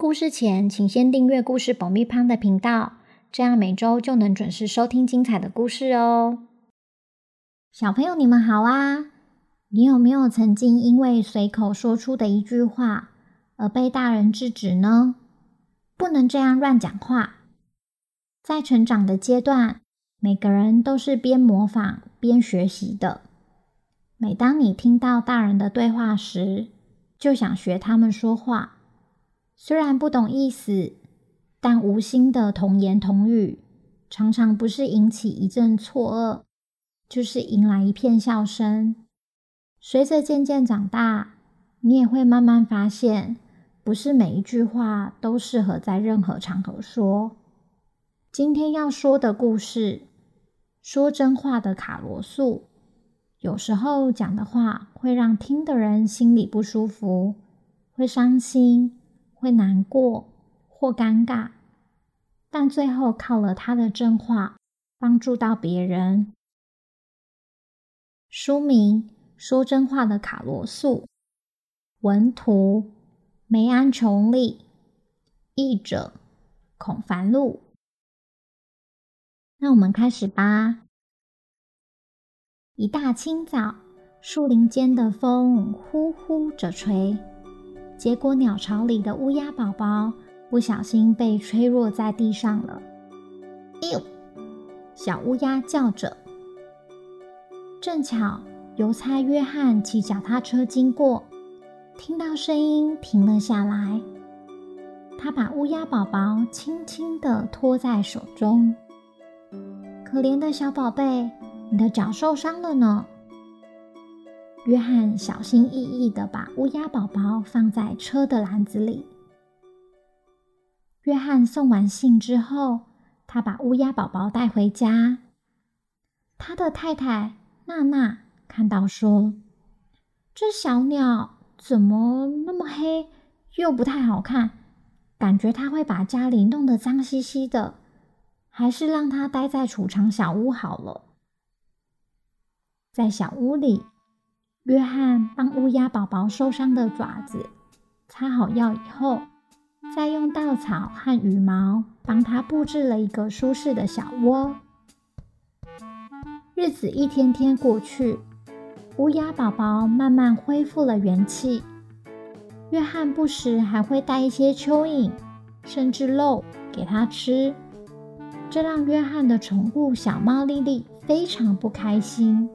故事前，请先订阅故事爆米花的频道，这样每周就能准时收听精彩的故事哦。小朋友，你们好啊！你有没有曾经因为随口说出的一句话而被大人制止呢？不能这样乱讲话。在成长的阶段，每个人都是边模仿边学习的。每当你听到大人的对话时，就想学他们说话。虽然不懂意思，但无心的童言童语，常常不是引起一阵错愕。就是迎来一片笑声。随着渐渐长大，你也会慢慢发现，不是每一句话都适合在任何场合说。今天要说的故事，说真话的卡罗素，有时候讲的话会让听的人心里不舒服，会伤心，会难过或尴尬，但最后靠了他的真话，帮助到别人。书名：说真话的卡罗素，文图：梅安琼利，译者：孔凡露。那我们开始吧。一大清早，树林间的风呼呼着吹，结果鸟巢里的乌鸦宝宝不小心被吹落在地上了。哎呦！小乌鸦叫着。正巧邮差约翰骑脚踏车经过，听到声音停了下来。他把乌鸦宝宝轻轻地托在手中。可怜的小宝贝，你的脚受伤了呢。约翰小心翼翼地把乌鸦宝宝放在车的篮子里。约翰送完信之后，他把乌鸦宝宝带回家。他的太太。娜娜看到说：“这小鸟怎么那么黑，又不太好看？感觉它会把家里弄得脏兮兮的，还是让它待在储藏小屋好了。”在小屋里，约翰帮乌鸦宝宝受伤的爪子擦好药以后，再用稻草和羽毛帮它布置了一个舒适的小窝。日子一天天过去，乌鸦宝宝慢慢恢复了元气。约翰不时还会带一些蚯蚓，甚至肉给他吃，这让约翰的宠物小猫莉莉非常不开心。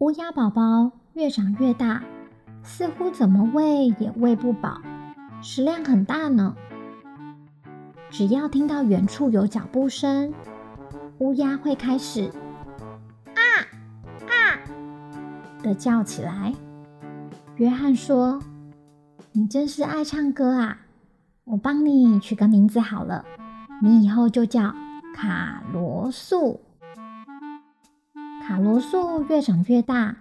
乌鸦宝宝越长越大，似乎怎么喂也喂不饱，食量很大呢。只要听到远处有脚步声，乌鸦会开始啊啊的叫起来。约翰说：“你真是爱唱歌啊！我帮你取个名字好了，你以后就叫卡罗素。”卡罗素越长越大，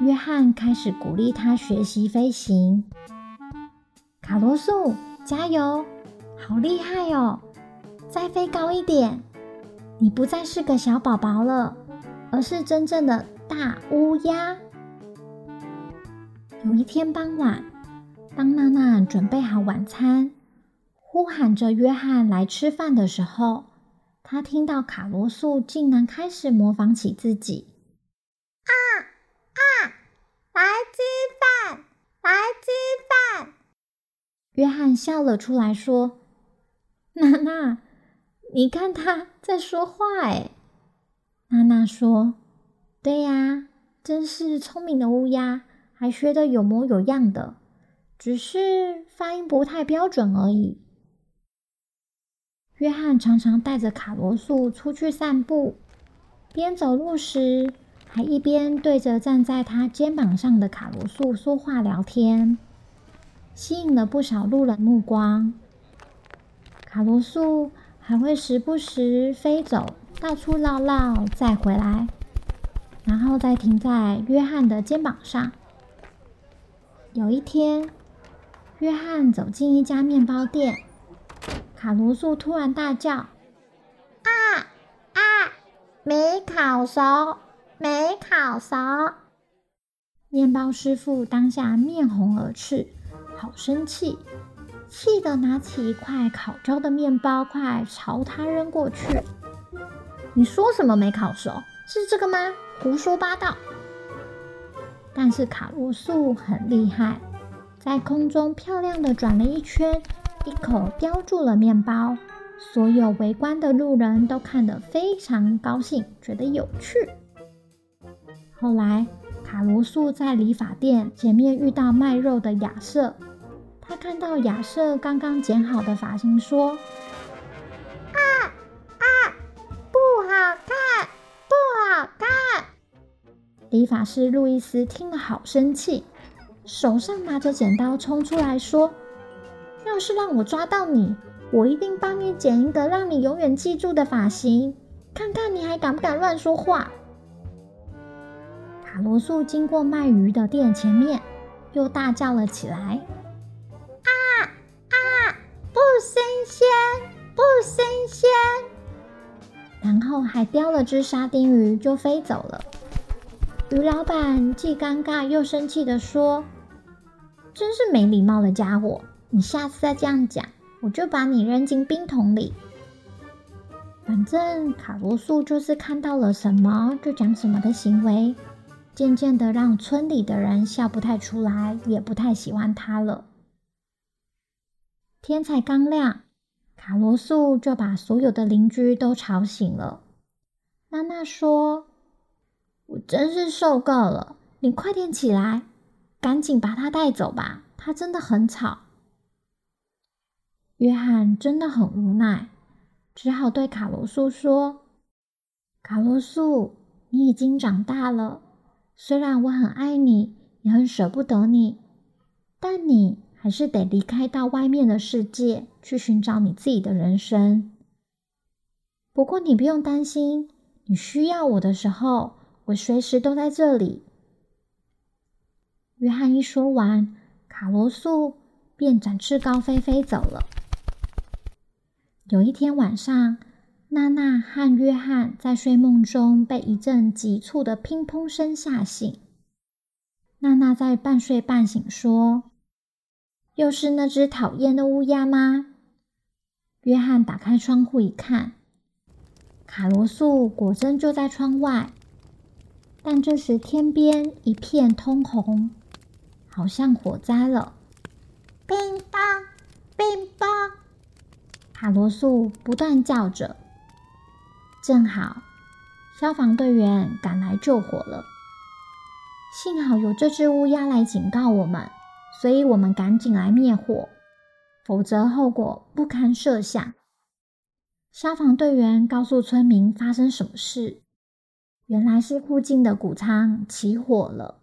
约翰开始鼓励他学习飞行。卡罗素，加油！好厉害哦！再飞高一点！你不再是个小宝宝了，而是真正的大乌鸦。有一天傍晚，当娜娜准备好晚餐，呼喊着约翰来吃饭的时候，她听到卡罗素竟然开始模仿起自己：“啊啊，来吃饭，来吃饭。”约翰笑了出来，说：“娜娜。”你看他在说话哎，娜娜说：“对呀，真是聪明的乌鸦，还学得有模有样的，只是发音不太标准而已。”约翰常常带着卡罗素出去散步，边走路时还一边对着站在他肩膀上的卡罗素说话聊天，吸引了不少路人目光。卡罗素还会时不时飞走，到处绕绕，再回来，然后再停在约翰的肩膀上。有一天，约翰走进一家面包店，卡罗素突然大叫：“啊啊！没烤熟，没烤熟！”面包师傅当下面红耳赤，好生气，气得拿起一块烤焦的面包块朝他扔过去。你说什么没烤熟？是这个吗？胡说八道！但是卡罗素很厉害，在空中漂亮的转了一圈，一口叼住了面包。所有围观的路人都看得非常高兴，觉得有趣。后来，卡罗素在理发店前面遇到卖肉的亚瑟，他看到亚瑟刚刚剪好的发型，说：“啊啊，不好看，不好看！”理发师路易斯听了好生气，手上拿着剪刀冲出来说：“要是让我抓到你，我一定帮你剪一个让你永远记住的发型，看看你还敢不敢乱说话。”卡罗素经过卖鱼的店前面，又大叫了起来：“啊啊，不新鲜，不新鲜！”然后还叼了只沙丁鱼就飞走了。鱼老板既尴尬又生气地说：“真是没礼貌的家伙！你下次再这样讲，我就把你扔进冰桶里。”反正卡罗素就是看到了什么就讲什么的行为。渐渐的，让村里的人笑不太出来，也不太喜欢他了。天才刚亮，卡罗素就把所有的邻居都吵醒了。娜娜说：“我真是受够了，你快点起来，赶紧把他带走吧，他真的很吵。”约翰真的很无奈，只好对卡罗素说：“卡罗素，你已经长大了。”虽然我很爱你，也很舍不得你，但你还是得离开到外面的世界，去寻找你自己的人生。不过你不用担心，你需要我的时候，我随时都在这里。约翰一说完，卡罗素便展翅高飞飞走了。有一天晚上，娜娜和约翰在睡梦中被一阵急促的乒乓声吓醒。娜娜在半睡半醒说：“又是那只讨厌的乌鸦吗？”约翰打开窗户一看，卡罗素果真就在窗外。但这时天边一片通红，好像火灾了。乒乓，乒乓，卡罗素不断叫着。正好，消防队员赶来救火了。幸好有这只乌鸦来警告我们，所以我们赶紧来灭火，否则后果不堪设想。消防队员告诉村民发生什么事，原来是附近的谷仓起火了。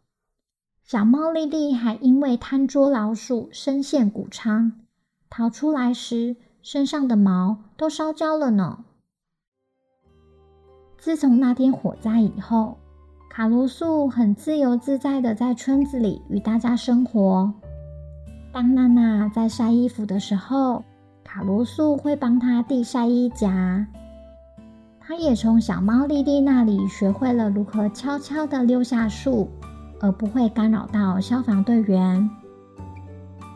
小猫莉莉还因为贪捉老鼠深陷谷仓，逃出来时身上的毛都烧焦了呢。自从那天火灾以后，卡罗素很自由自在的在村子里与大家生活。当娜娜在晒衣服的时候，卡罗素会帮她递晒衣夹。她也从小猫莉莉那里学会了如何悄悄地溜下树，而不会干扰到消防队员。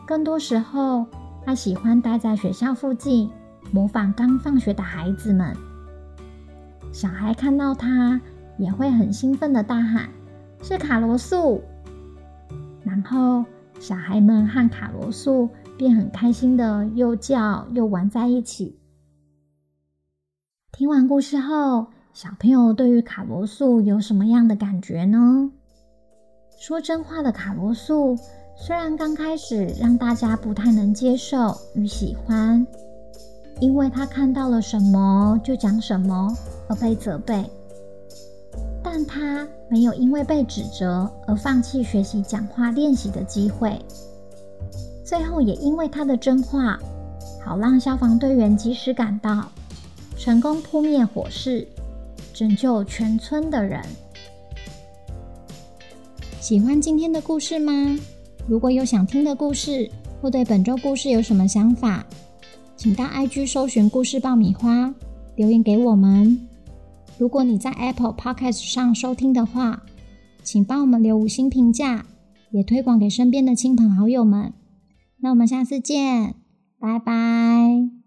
更多时候，他喜欢待在学校附近，模仿刚放学的孩子们。小孩看到他也会很兴奋地大喊：“是卡罗素！”然后小孩们和卡罗素便很开心地又叫又玩在一起。听完故事后，小朋友对于卡罗素有什么样的感觉呢？说真话的卡罗素虽然刚开始让大家不太能接受与喜欢，因为他看到了什么就讲什么。而被责备，但他没有因为被指责而放弃学习讲话练习的机会。最后，也因为他的真话，好让消防队员及时赶到，成功扑灭火势，拯救全村的人。喜欢今天的故事吗？如果有想听的故事，或对本周故事有什么想法，请到 IG 搜寻故事爆米花，留言给我们。如果你在 Apple Podcast 上收听的话，请帮我们留五星评价，也推广给身边的亲朋好友们。那我们下次见。拜拜。